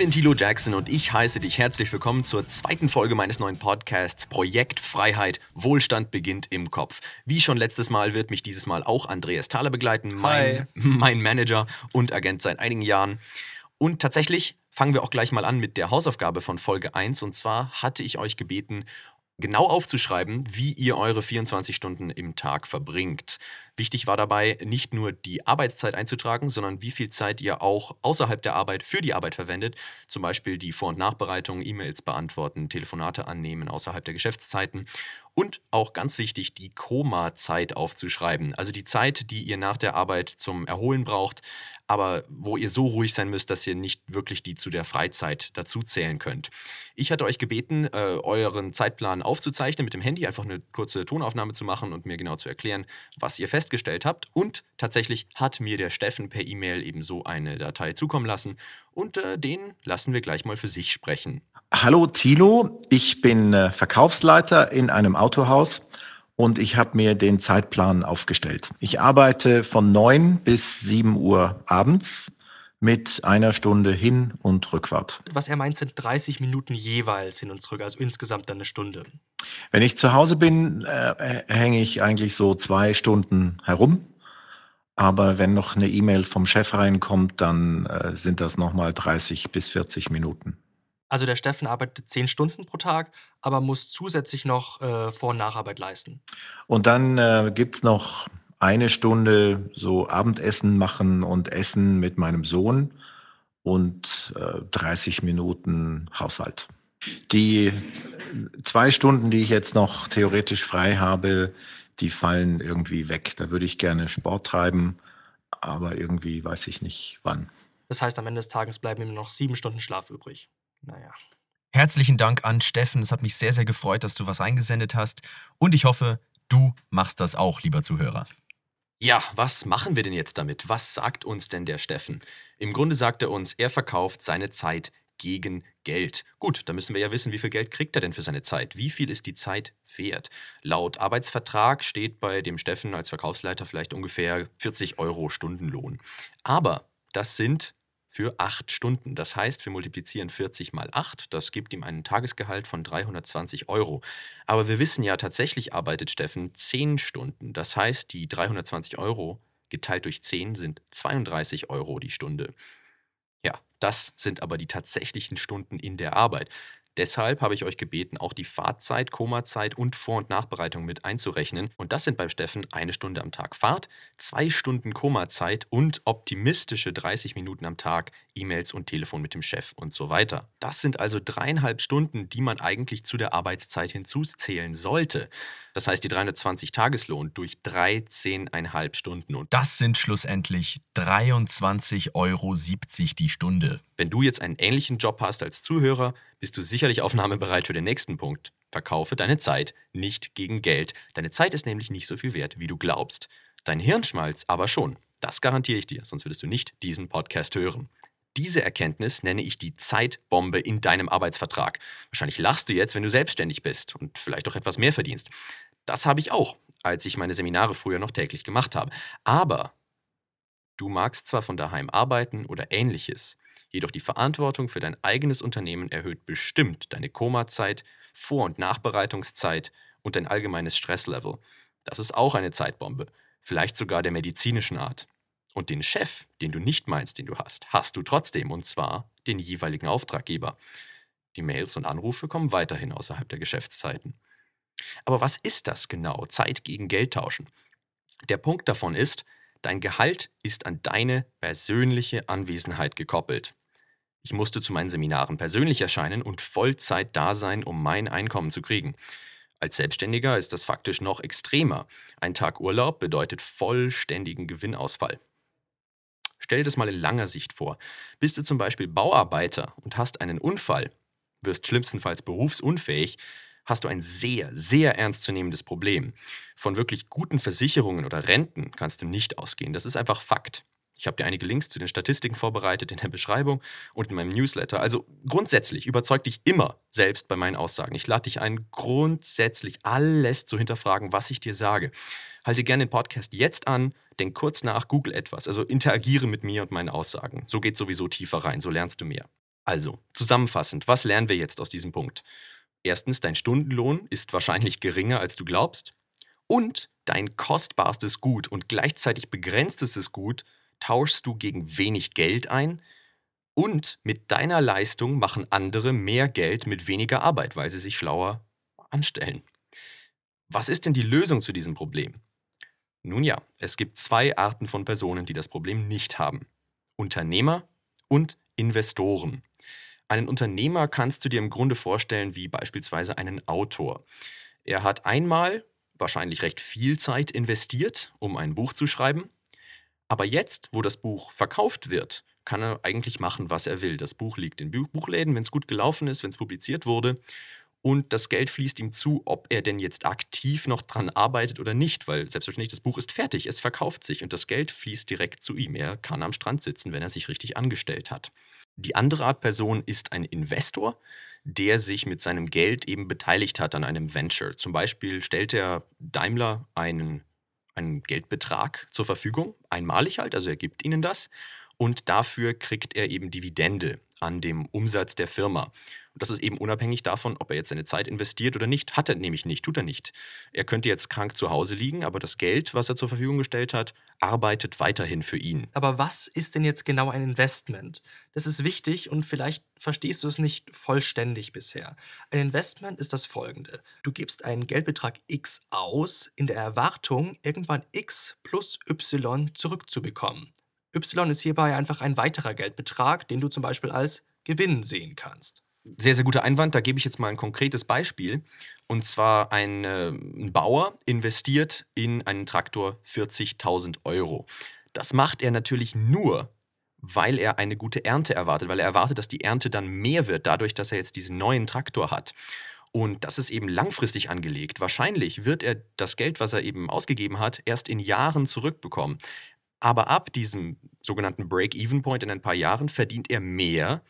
Bin Thilo Jackson und ich heiße dich herzlich willkommen zur zweiten Folge meines neuen Podcasts Projekt Freiheit, Wohlstand beginnt im Kopf. Wie schon letztes Mal wird mich dieses Mal auch Andreas Thaler begleiten, mein, mein Manager und Agent seit einigen Jahren. Und tatsächlich fangen wir auch gleich mal an mit der Hausaufgabe von Folge 1. Und zwar hatte ich euch gebeten, genau aufzuschreiben, wie ihr eure 24 Stunden im Tag verbringt. Wichtig war dabei, nicht nur die Arbeitszeit einzutragen, sondern wie viel Zeit ihr auch außerhalb der Arbeit für die Arbeit verwendet. Zum Beispiel die Vor- und Nachbereitung, E-Mails beantworten, Telefonate annehmen außerhalb der Geschäftszeiten. Und auch ganz wichtig, die Koma-Zeit aufzuschreiben. Also die Zeit, die ihr nach der Arbeit zum Erholen braucht, aber wo ihr so ruhig sein müsst, dass ihr nicht wirklich die zu der Freizeit dazu zählen könnt. Ich hatte euch gebeten, äh, euren Zeitplan aufzuzeichnen mit dem Handy, einfach eine kurze Tonaufnahme zu machen und mir genau zu erklären, was ihr festgestellt habt. Und tatsächlich hat mir der Steffen per E-Mail ebenso eine Datei zukommen lassen. Und äh, den lassen wir gleich mal für sich sprechen. Hallo Tilo, ich bin äh, Verkaufsleiter in einem Autohaus und ich habe mir den Zeitplan aufgestellt. Ich arbeite von 9 bis 7 Uhr abends mit einer Stunde Hin- und Rückfahrt. Was er meint, sind 30 Minuten jeweils hin und zurück, also insgesamt dann eine Stunde. Wenn ich zu Hause bin, äh, hänge ich eigentlich so zwei Stunden herum. Aber wenn noch eine E-Mail vom Chef reinkommt, dann äh, sind das nochmal 30 bis 40 Minuten. Also der Steffen arbeitet 10 Stunden pro Tag, aber muss zusätzlich noch äh, Vor- und Nacharbeit leisten. Und dann äh, gibt's noch eine Stunde so Abendessen machen und Essen mit meinem Sohn und äh, 30 Minuten Haushalt. Die zwei Stunden, die ich jetzt noch theoretisch frei habe, die fallen irgendwie weg. Da würde ich gerne Sport treiben, aber irgendwie weiß ich nicht wann. Das heißt, am Ende des Tages bleiben ihm noch sieben Stunden Schlaf übrig. Naja. Herzlichen Dank an Steffen. Es hat mich sehr, sehr gefreut, dass du was eingesendet hast. Und ich hoffe, du machst das auch, lieber Zuhörer. Ja, was machen wir denn jetzt damit? Was sagt uns denn der Steffen? Im Grunde sagt er uns, er verkauft seine Zeit gegen Geld. Gut, da müssen wir ja wissen, wie viel Geld kriegt er denn für seine Zeit? Wie viel ist die Zeit wert? Laut Arbeitsvertrag steht bei dem Steffen als Verkaufsleiter vielleicht ungefähr 40 Euro Stundenlohn. Aber das sind für acht Stunden. Das heißt, wir multiplizieren 40 mal 8. Das gibt ihm einen Tagesgehalt von 320 Euro. Aber wir wissen ja, tatsächlich arbeitet Steffen 10 Stunden. Das heißt, die 320 Euro geteilt durch 10 sind 32 Euro die Stunde. Ja, das sind aber die tatsächlichen Stunden in der Arbeit. Deshalb habe ich euch gebeten, auch die Fahrtzeit, Komazeit und Vor- und Nachbereitung mit einzurechnen. Und das sind beim Steffen eine Stunde am Tag Fahrt, zwei Stunden Komazeit und optimistische 30 Minuten am Tag E-Mails und Telefon mit dem Chef und so weiter. Das sind also dreieinhalb Stunden, die man eigentlich zu der Arbeitszeit hinzuzählen sollte. Das heißt, die 320 Tageslohn durch 13,5 Stunden. Und das sind schlussendlich 23,70 Euro die Stunde. Wenn du jetzt einen ähnlichen Job hast als Zuhörer, bist du sicherlich aufnahmebereit für den nächsten Punkt. Verkaufe deine Zeit nicht gegen Geld. Deine Zeit ist nämlich nicht so viel wert, wie du glaubst. Dein Hirnschmalz aber schon. Das garantiere ich dir, sonst würdest du nicht diesen Podcast hören. Diese Erkenntnis nenne ich die Zeitbombe in deinem Arbeitsvertrag. Wahrscheinlich lachst du jetzt, wenn du selbstständig bist und vielleicht auch etwas mehr verdienst. Das habe ich auch, als ich meine Seminare früher noch täglich gemacht habe. Aber du magst zwar von daheim arbeiten oder ähnliches, jedoch die Verantwortung für dein eigenes Unternehmen erhöht bestimmt deine Komazeit, Vor- und Nachbereitungszeit und dein allgemeines Stresslevel. Das ist auch eine Zeitbombe, vielleicht sogar der medizinischen Art. Und den Chef, den du nicht meinst, den du hast, hast du trotzdem, und zwar den jeweiligen Auftraggeber. Die Mails und Anrufe kommen weiterhin außerhalb der Geschäftszeiten. Aber was ist das genau? Zeit gegen Geld tauschen. Der Punkt davon ist, dein Gehalt ist an deine persönliche Anwesenheit gekoppelt. Ich musste zu meinen Seminaren persönlich erscheinen und Vollzeit da sein, um mein Einkommen zu kriegen. Als Selbstständiger ist das faktisch noch extremer. Ein Tag Urlaub bedeutet vollständigen Gewinnausfall. Stell dir das mal in langer Sicht vor. Bist du zum Beispiel Bauarbeiter und hast einen Unfall, wirst schlimmstenfalls berufsunfähig, hast du ein sehr, sehr ernstzunehmendes Problem. Von wirklich guten Versicherungen oder Renten kannst du nicht ausgehen. Das ist einfach Fakt. Ich habe dir einige Links zu den Statistiken vorbereitet in der Beschreibung und in meinem Newsletter. Also grundsätzlich überzeug dich immer selbst bei meinen Aussagen. Ich lade dich ein, grundsätzlich alles zu hinterfragen, was ich dir sage. Halte gerne den Podcast jetzt an, denk kurz nach, google etwas, also interagiere mit mir und meinen Aussagen. So geht sowieso tiefer rein, so lernst du mehr. Also, zusammenfassend, was lernen wir jetzt aus diesem Punkt? Erstens, dein Stundenlohn ist wahrscheinlich geringer, als du glaubst. Und dein kostbarstes Gut und gleichzeitig begrenztestes Gut tauschst du gegen wenig Geld ein. Und mit deiner Leistung machen andere mehr Geld mit weniger Arbeit, weil sie sich schlauer anstellen. Was ist denn die Lösung zu diesem Problem? Nun ja, es gibt zwei Arten von Personen, die das Problem nicht haben. Unternehmer und Investoren. Einen Unternehmer kannst du dir im Grunde vorstellen wie beispielsweise einen Autor. Er hat einmal wahrscheinlich recht viel Zeit investiert, um ein Buch zu schreiben. Aber jetzt, wo das Buch verkauft wird, kann er eigentlich machen, was er will. Das Buch liegt in Buchläden, wenn es gut gelaufen ist, wenn es publiziert wurde und das Geld fließt ihm zu, ob er denn jetzt aktiv noch dran arbeitet oder nicht, weil selbstverständlich das Buch ist fertig, es verkauft sich und das Geld fließt direkt zu ihm. Er kann am Strand sitzen, wenn er sich richtig angestellt hat. Die andere Art Person ist ein Investor, der sich mit seinem Geld eben beteiligt hat an einem Venture. Zum Beispiel stellt er Daimler einen, einen Geldbetrag zur Verfügung, einmalig halt, also er gibt ihnen das und dafür kriegt er eben Dividende an dem Umsatz der Firma. Und das ist eben unabhängig davon, ob er jetzt seine Zeit investiert oder nicht. Hat er nämlich nicht, tut er nicht. Er könnte jetzt krank zu Hause liegen, aber das Geld, was er zur Verfügung gestellt hat, arbeitet weiterhin für ihn. Aber was ist denn jetzt genau ein Investment? Das ist wichtig und vielleicht verstehst du es nicht vollständig bisher. Ein Investment ist das folgende. Du gibst einen Geldbetrag X aus, in der Erwartung, irgendwann X plus Y zurückzubekommen. Y ist hierbei einfach ein weiterer Geldbetrag, den du zum Beispiel als Gewinn sehen kannst. Sehr, sehr guter Einwand. Da gebe ich jetzt mal ein konkretes Beispiel. Und zwar ein, äh, ein Bauer investiert in einen Traktor 40.000 Euro. Das macht er natürlich nur, weil er eine gute Ernte erwartet, weil er erwartet, dass die Ernte dann mehr wird, dadurch, dass er jetzt diesen neuen Traktor hat. Und das ist eben langfristig angelegt. Wahrscheinlich wird er das Geld, was er eben ausgegeben hat, erst in Jahren zurückbekommen. Aber ab diesem sogenannten Break-Even-Point in ein paar Jahren verdient er mehr,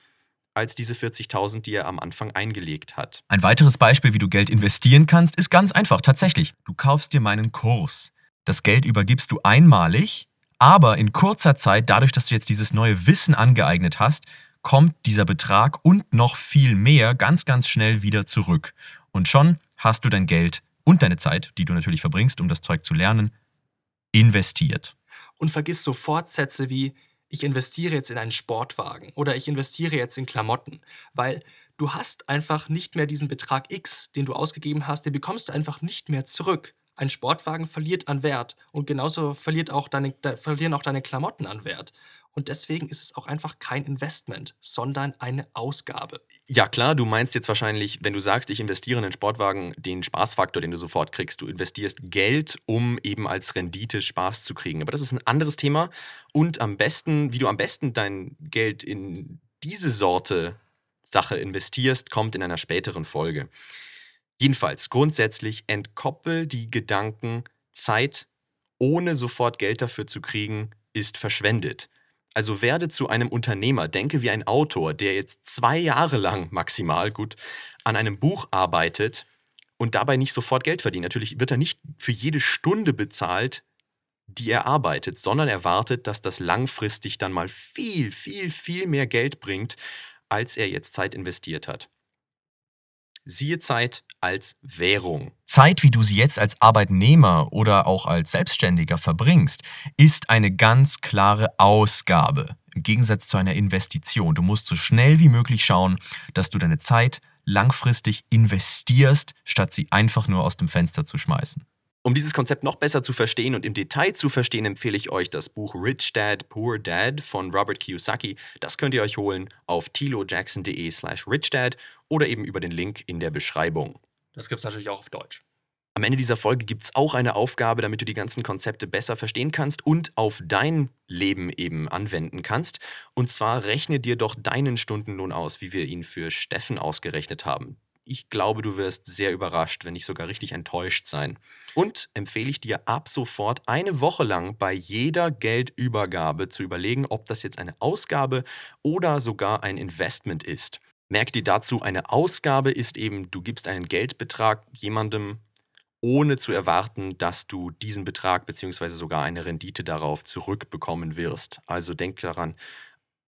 als diese 40.000, die er am Anfang eingelegt hat. Ein weiteres Beispiel, wie du Geld investieren kannst, ist ganz einfach. Tatsächlich, du kaufst dir meinen Kurs. Das Geld übergibst du einmalig, aber in kurzer Zeit, dadurch, dass du jetzt dieses neue Wissen angeeignet hast, kommt dieser Betrag und noch viel mehr ganz, ganz schnell wieder zurück. Und schon hast du dein Geld und deine Zeit, die du natürlich verbringst, um das Zeug zu lernen, investiert. Und vergiss sofort Sätze wie ich investiere jetzt in einen Sportwagen oder ich investiere jetzt in Klamotten, weil du hast einfach nicht mehr diesen Betrag X, den du ausgegeben hast, den bekommst du einfach nicht mehr zurück. Ein Sportwagen verliert an Wert und genauso verliert auch deine, verlieren auch deine Klamotten an Wert. Und deswegen ist es auch einfach kein Investment, sondern eine Ausgabe. Ja klar, du meinst jetzt wahrscheinlich, wenn du sagst, ich investiere in einen Sportwagen, den Spaßfaktor, den du sofort kriegst. Du investierst Geld, um eben als Rendite Spaß zu kriegen. Aber das ist ein anderes Thema. Und am besten, wie du am besten dein Geld in diese Sorte Sache investierst, kommt in einer späteren Folge. Jedenfalls, grundsätzlich entkoppel die Gedanken, Zeit ohne sofort Geld dafür zu kriegen, ist verschwendet. Also werde zu einem Unternehmer, denke wie ein Autor, der jetzt zwei Jahre lang maximal gut an einem Buch arbeitet und dabei nicht sofort Geld verdient. Natürlich wird er nicht für jede Stunde bezahlt, die er arbeitet, sondern er wartet, dass das langfristig dann mal viel, viel, viel mehr Geld bringt, als er jetzt Zeit investiert hat. Siehe Zeit als Währung. Zeit, wie du sie jetzt als Arbeitnehmer oder auch als Selbstständiger verbringst, ist eine ganz klare Ausgabe. Im Gegensatz zu einer Investition. Du musst so schnell wie möglich schauen, dass du deine Zeit langfristig investierst, statt sie einfach nur aus dem Fenster zu schmeißen. Um dieses Konzept noch besser zu verstehen und im Detail zu verstehen, empfehle ich euch das Buch Rich Dad, Poor Dad von Robert Kiyosaki. Das könnt ihr euch holen auf tilojackson.de slash richdad oder eben über den Link in der Beschreibung. Das gibt es natürlich auch auf Deutsch. Am Ende dieser Folge gibt es auch eine Aufgabe, damit du die ganzen Konzepte besser verstehen kannst und auf dein Leben eben anwenden kannst. Und zwar rechne dir doch deinen Stundenlohn aus, wie wir ihn für Steffen ausgerechnet haben. Ich glaube, du wirst sehr überrascht, wenn nicht sogar richtig enttäuscht sein. Und empfehle ich dir ab sofort eine Woche lang bei jeder Geldübergabe zu überlegen, ob das jetzt eine Ausgabe oder sogar ein Investment ist. Merk dir dazu, eine Ausgabe ist eben, du gibst einen Geldbetrag jemandem, ohne zu erwarten, dass du diesen Betrag bzw. sogar eine Rendite darauf zurückbekommen wirst. Also denk daran,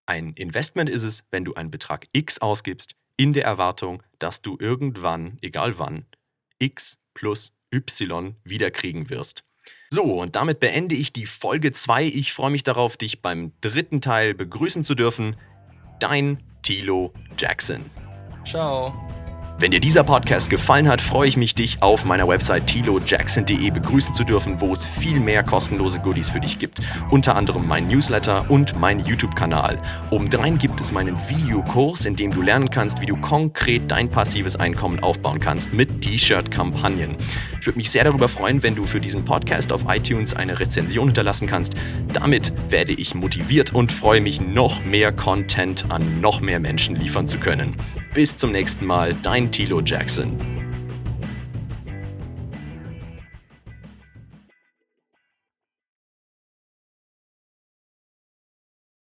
Ein Investment ist es, wenn du einen Betrag X ausgibst, in der Erwartung, dass du irgendwann, egal wann, X plus Y wiederkriegen wirst. So, und damit beende ich die Folge 2. Ich freue mich darauf, dich beim dritten Teil begrüßen zu dürfen. Dein Tilo Jackson. Ciao. Wenn dir dieser Podcast gefallen hat, freue ich mich, dich auf meiner Website tilojackson.de begrüßen zu dürfen, wo es viel mehr kostenlose Goodies für dich gibt. Unter anderem mein Newsletter und mein YouTube-Kanal. Obendrein gibt es meinen Videokurs, in dem du lernen kannst, wie du konkret dein passives Einkommen aufbauen kannst mit T-Shirt-Kampagnen. Ich würde mich sehr darüber freuen, wenn du für diesen Podcast auf iTunes eine Rezension hinterlassen kannst. Damit werde ich motiviert und freue mich, noch mehr Content an noch mehr Menschen liefern zu können. Bis zum nächsten Mal, dein Tilo Jackson.